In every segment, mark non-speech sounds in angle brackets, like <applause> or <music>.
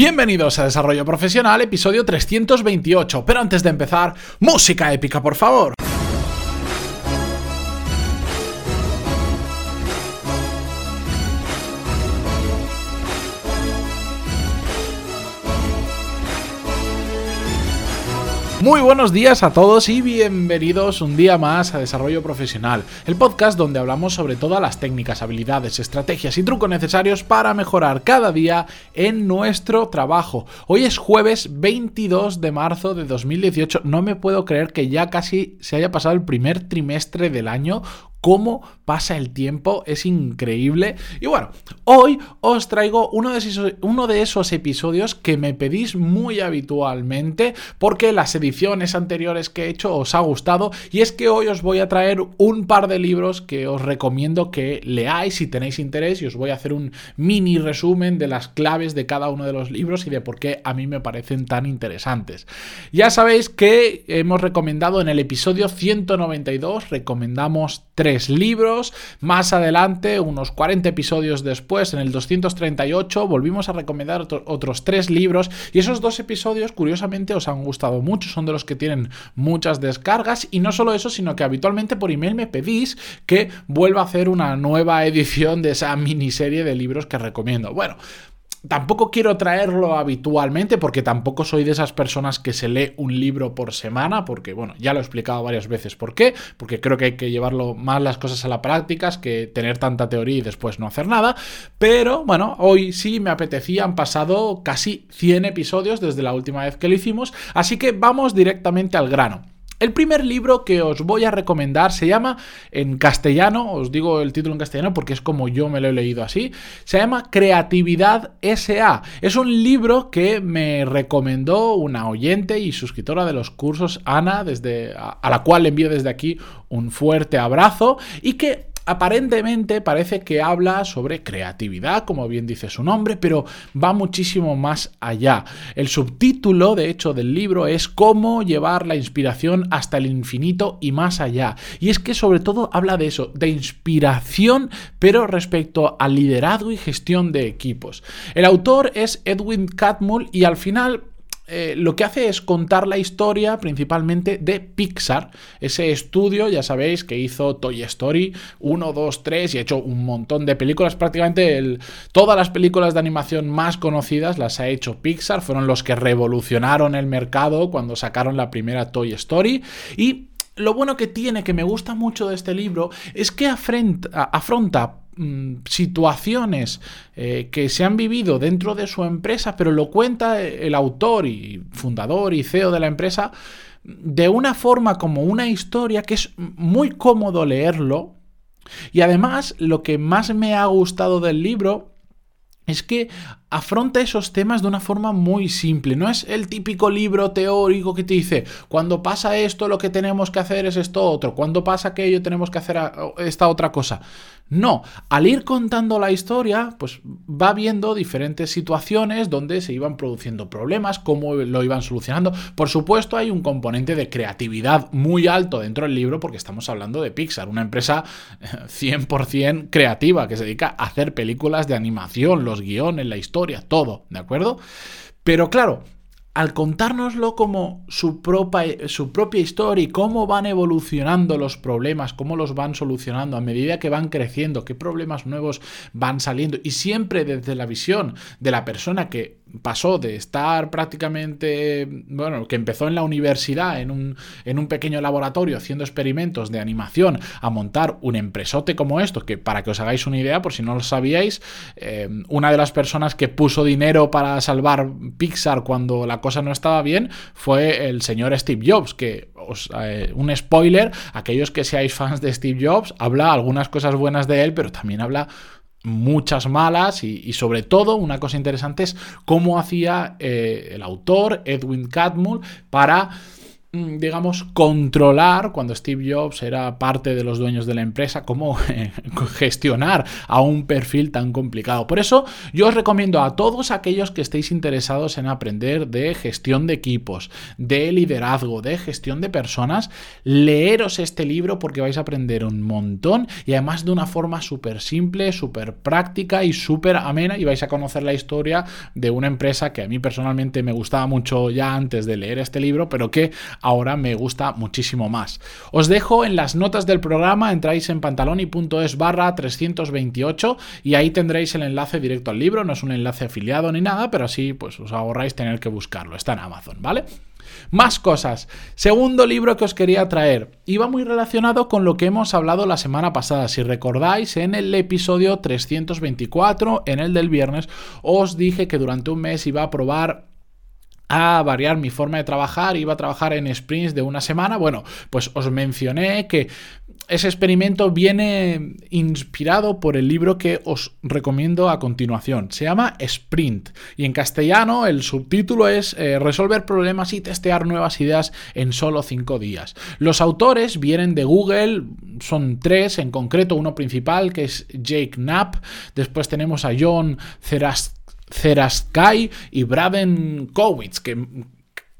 Bienvenidos a Desarrollo Profesional, episodio 328. Pero antes de empezar, música épica, por favor. Muy buenos días a todos y bienvenidos un día más a Desarrollo Profesional, el podcast donde hablamos sobre todas las técnicas, habilidades, estrategias y trucos necesarios para mejorar cada día en nuestro trabajo. Hoy es jueves 22 de marzo de 2018, no me puedo creer que ya casi se haya pasado el primer trimestre del año cómo pasa el tiempo, es increíble. Y bueno, hoy os traigo uno de, esos, uno de esos episodios que me pedís muy habitualmente porque las ediciones anteriores que he hecho os ha gustado y es que hoy os voy a traer un par de libros que os recomiendo que leáis si tenéis interés y os voy a hacer un mini resumen de las claves de cada uno de los libros y de por qué a mí me parecen tan interesantes. Ya sabéis que hemos recomendado en el episodio 192, recomendamos tres libros. Más adelante, unos 40 episodios después, en el 238, volvimos a recomendar otros tres libros. Y esos dos episodios, curiosamente, os han gustado mucho. Son de los que tienen muchas descargas. Y no solo eso, sino que habitualmente por email me pedís que vuelva a hacer una nueva edición de esa miniserie de libros que recomiendo. Bueno, Tampoco quiero traerlo habitualmente porque tampoco soy de esas personas que se lee un libro por semana, porque bueno, ya lo he explicado varias veces por qué, porque creo que hay que llevarlo más las cosas a la práctica que tener tanta teoría y después no hacer nada, pero bueno, hoy sí me apetecía, han pasado casi 100 episodios desde la última vez que lo hicimos, así que vamos directamente al grano. El primer libro que os voy a recomendar se llama en castellano, os digo el título en castellano porque es como yo me lo he leído así, se llama Creatividad SA. Es un libro que me recomendó una oyente y suscriptora de los cursos Ana, desde, a la cual le envío desde aquí un fuerte abrazo y que aparentemente parece que habla sobre creatividad, como bien dice su nombre, pero va muchísimo más allá. El subtítulo, de hecho, del libro es Cómo llevar la inspiración hasta el infinito y más allá. Y es que sobre todo habla de eso, de inspiración, pero respecto al liderazgo y gestión de equipos. El autor es Edwin Catmull y al final eh, lo que hace es contar la historia principalmente de Pixar, ese estudio, ya sabéis, que hizo Toy Story 1, 2, 3 y ha hecho un montón de películas, prácticamente todas las películas de animación más conocidas las ha hecho Pixar, fueron los que revolucionaron el mercado cuando sacaron la primera Toy Story. Y lo bueno que tiene, que me gusta mucho de este libro, es que afronta, afronta Mm, situaciones eh, que se han vivido dentro de su empresa, pero lo cuenta el autor y fundador y CEO de la empresa de una forma como una historia que es muy cómodo leerlo. Y además, lo que más me ha gustado del libro es que afronta esos temas de una forma muy simple. No es el típico libro teórico que te dice, cuando pasa esto lo que tenemos que hacer es esto otro, cuando pasa aquello tenemos que hacer esta otra cosa. No, al ir contando la historia, pues va viendo diferentes situaciones donde se iban produciendo problemas, cómo lo iban solucionando. Por supuesto, hay un componente de creatividad muy alto dentro del libro porque estamos hablando de Pixar, una empresa 100% creativa que se dedica a hacer películas de animación, los guiones, la historia, todo, ¿de acuerdo? Pero claro, al contárnoslo como su propia, su propia historia y cómo van evolucionando los problemas, cómo los van solucionando a medida que van creciendo, qué problemas nuevos van saliendo. Y siempre desde la visión de la persona que pasó de estar prácticamente, bueno, que empezó en la universidad, en un, en un, pequeño laboratorio haciendo experimentos de animación, a montar un empresote como esto, que para que os hagáis una idea, por si no lo sabíais, eh, una de las personas que puso dinero para salvar Pixar cuando la cosa no estaba bien fue el señor Steve Jobs, que os, eh, un spoiler, aquellos que seáis fans de Steve Jobs, habla algunas cosas buenas de él, pero también habla muchas malas y, sobre todo una cosa interesante es cómo hacía eh, el autor Edwin Catmull para digamos, controlar, cuando Steve Jobs era parte de los dueños de la empresa, cómo <laughs> gestionar a un perfil tan complicado. Por eso yo os recomiendo a todos aquellos que estéis interesados en aprender de gestión de equipos, de liderazgo, de gestión de personas, leeros este libro porque vais a aprender un montón y además de una forma súper simple, súper práctica y súper amena y vais a conocer la historia de una empresa que a mí personalmente me gustaba mucho ya antes de leer este libro, pero que ahora me gusta muchísimo más. Os dejo en las notas del programa, entráis en pantaloni.es barra 328 y ahí tendréis el enlace directo al libro, no es un enlace afiliado ni nada, pero así pues os ahorráis tener que buscarlo, está en Amazon, ¿vale? Más cosas. Segundo libro que os quería traer. Iba muy relacionado con lo que hemos hablado la semana pasada. Si recordáis, en el episodio 324, en el del viernes, os dije que durante un mes iba a probar a variar mi forma de trabajar, iba a trabajar en sprints de una semana. Bueno, pues os mencioné que ese experimento viene inspirado por el libro que os recomiendo a continuación. Se llama Sprint y en castellano el subtítulo es eh, Resolver problemas y testear nuevas ideas en solo cinco días. Los autores vienen de Google, son tres en concreto, uno principal que es Jake Knapp, después tenemos a John Cerast Zeraskai y Braden Kowitz, que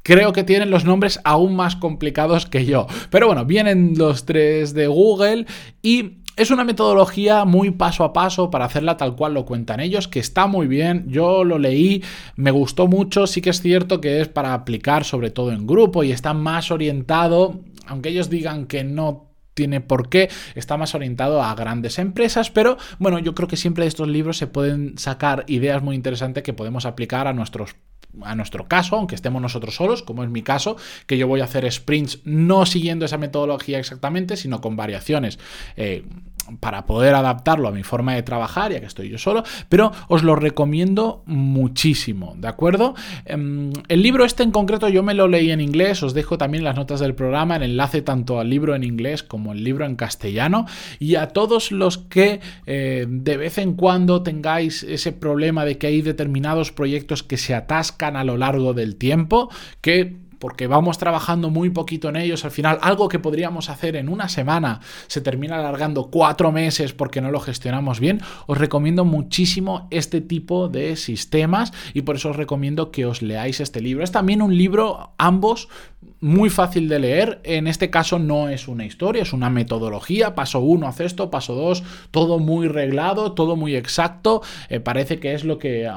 creo que tienen los nombres aún más complicados que yo. Pero bueno, vienen los tres de Google y es una metodología muy paso a paso para hacerla tal cual lo cuentan ellos, que está muy bien. Yo lo leí, me gustó mucho. Sí que es cierto que es para aplicar sobre todo en grupo y está más orientado, aunque ellos digan que no tiene por qué, está más orientado a grandes empresas, pero bueno, yo creo que siempre de estos libros se pueden sacar ideas muy interesantes que podemos aplicar a nuestros a nuestro caso, aunque estemos nosotros solos, como es mi caso, que yo voy a hacer sprints no siguiendo esa metodología exactamente, sino con variaciones. Eh, para poder adaptarlo a mi forma de trabajar, ya que estoy yo solo, pero os lo recomiendo muchísimo, ¿de acuerdo? Em, el libro este en concreto yo me lo leí en inglés, os dejo también las notas del programa, el enlace tanto al libro en inglés como el libro en castellano, y a todos los que eh, de vez en cuando tengáis ese problema de que hay determinados proyectos que se atascan a lo largo del tiempo, que porque vamos trabajando muy poquito en ellos, al final algo que podríamos hacer en una semana se termina alargando cuatro meses porque no lo gestionamos bien, os recomiendo muchísimo este tipo de sistemas y por eso os recomiendo que os leáis este libro. Es también un libro, ambos, muy fácil de leer. En este caso no es una historia, es una metodología. Paso uno, haz esto, paso dos, todo muy reglado, todo muy exacto. Eh, parece que es lo que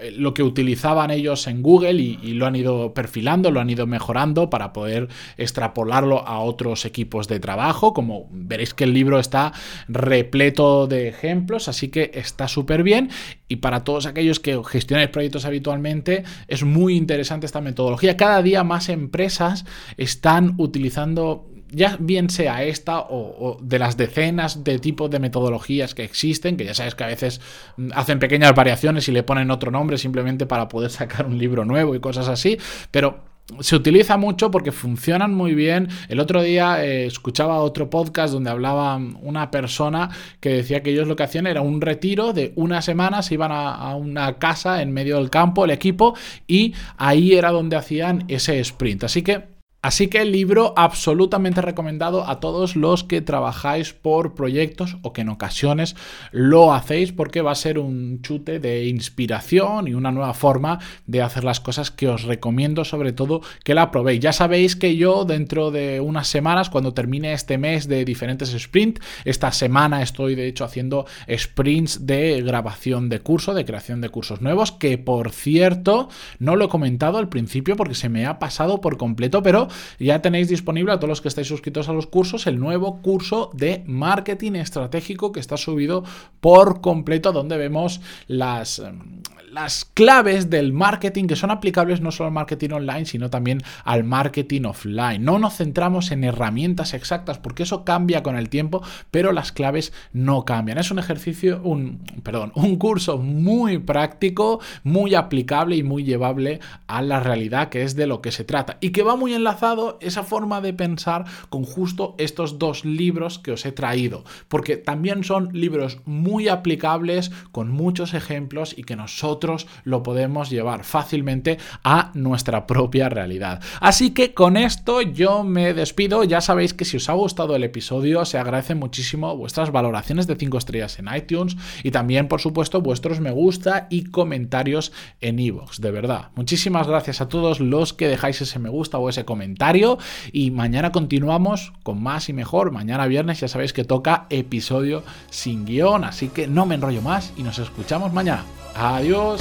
eh, lo que utilizaban ellos en Google y, lo han ido perfilando, lo han ido mejorando para poder extrapolarlo a otros equipos de trabajo. Como veréis que el libro está repleto de ejemplos, así que está súper bien. Y para todos aquellos que gestionáis proyectos habitualmente, es muy interesante esta metodología. Cada día más empresas están utilizando ya bien sea esta o, de las decenas de tipos de metodologías que existen, que ya sabes que a veces mm, hacen pequeñas variaciones y le ponen otro nombre simplemente para poder <laughs> sacar un libro nuevo y cosas así, pero se utiliza mucho porque funcionan muy bien. El otro día eh, escuchaba otro podcast donde hablaba una persona que decía que ellos lo que hacían era un retiro de una semana, se iban a, una casa en medio del campo, el equipo, y ahí era donde hacían ese sprint. Así que Así que el libro absolutamente recomendado a todos los que trabajáis por proyectos o que en ocasiones lo hacéis porque va a ser un chute de inspiración y una nueva forma de hacer las cosas que os recomiendo sobre todo que la probéis. Ya sabéis que yo dentro de unas semanas cuando termine este mes de diferentes sprints, esta semana estoy de hecho haciendo sprints de grabación de curso, de creación de cursos nuevos, que por cierto no lo he comentado al principio porque se me ha pasado por completo, pero ya tenéis disponible a todos los que estáis suscritos a los cursos el nuevo curso de marketing estratégico que está subido por completo donde vemos las, em, las claves del marketing que son aplicables no solo al marketing online, sino también al marketing offline. No nos centramos en herramientas exactas porque eso cambia con el tiempo, pero las claves no cambian. Es un ejercicio, un, perdón, un curso muy práctico, muy aplicable y muy llevable a la realidad que es de lo que se trata y que va muy enlazado esa forma de pensar con justo estos dos libros que os he traído, porque también son libros muy aplicables, con muchos ejemplos y que nosotros lo podemos llevar fácilmente a nuestra propia realidad. Así que con esto yo me despido, ya sabéis que si os ha gustado el episodio se agradece muchísimo vuestras valoraciones de 5 estrellas en iTunes y también por supuesto vuestros me gusta y comentarios en iVoox, de verdad. Muchísimas gracias a todos los que dejáis ese me gusta o ese y mañana continuamos con más y mejor. Mañana viernes ya sabéis que toca episodio sin guion, así que no me enrollo más y nos escuchamos mañana. Adiós.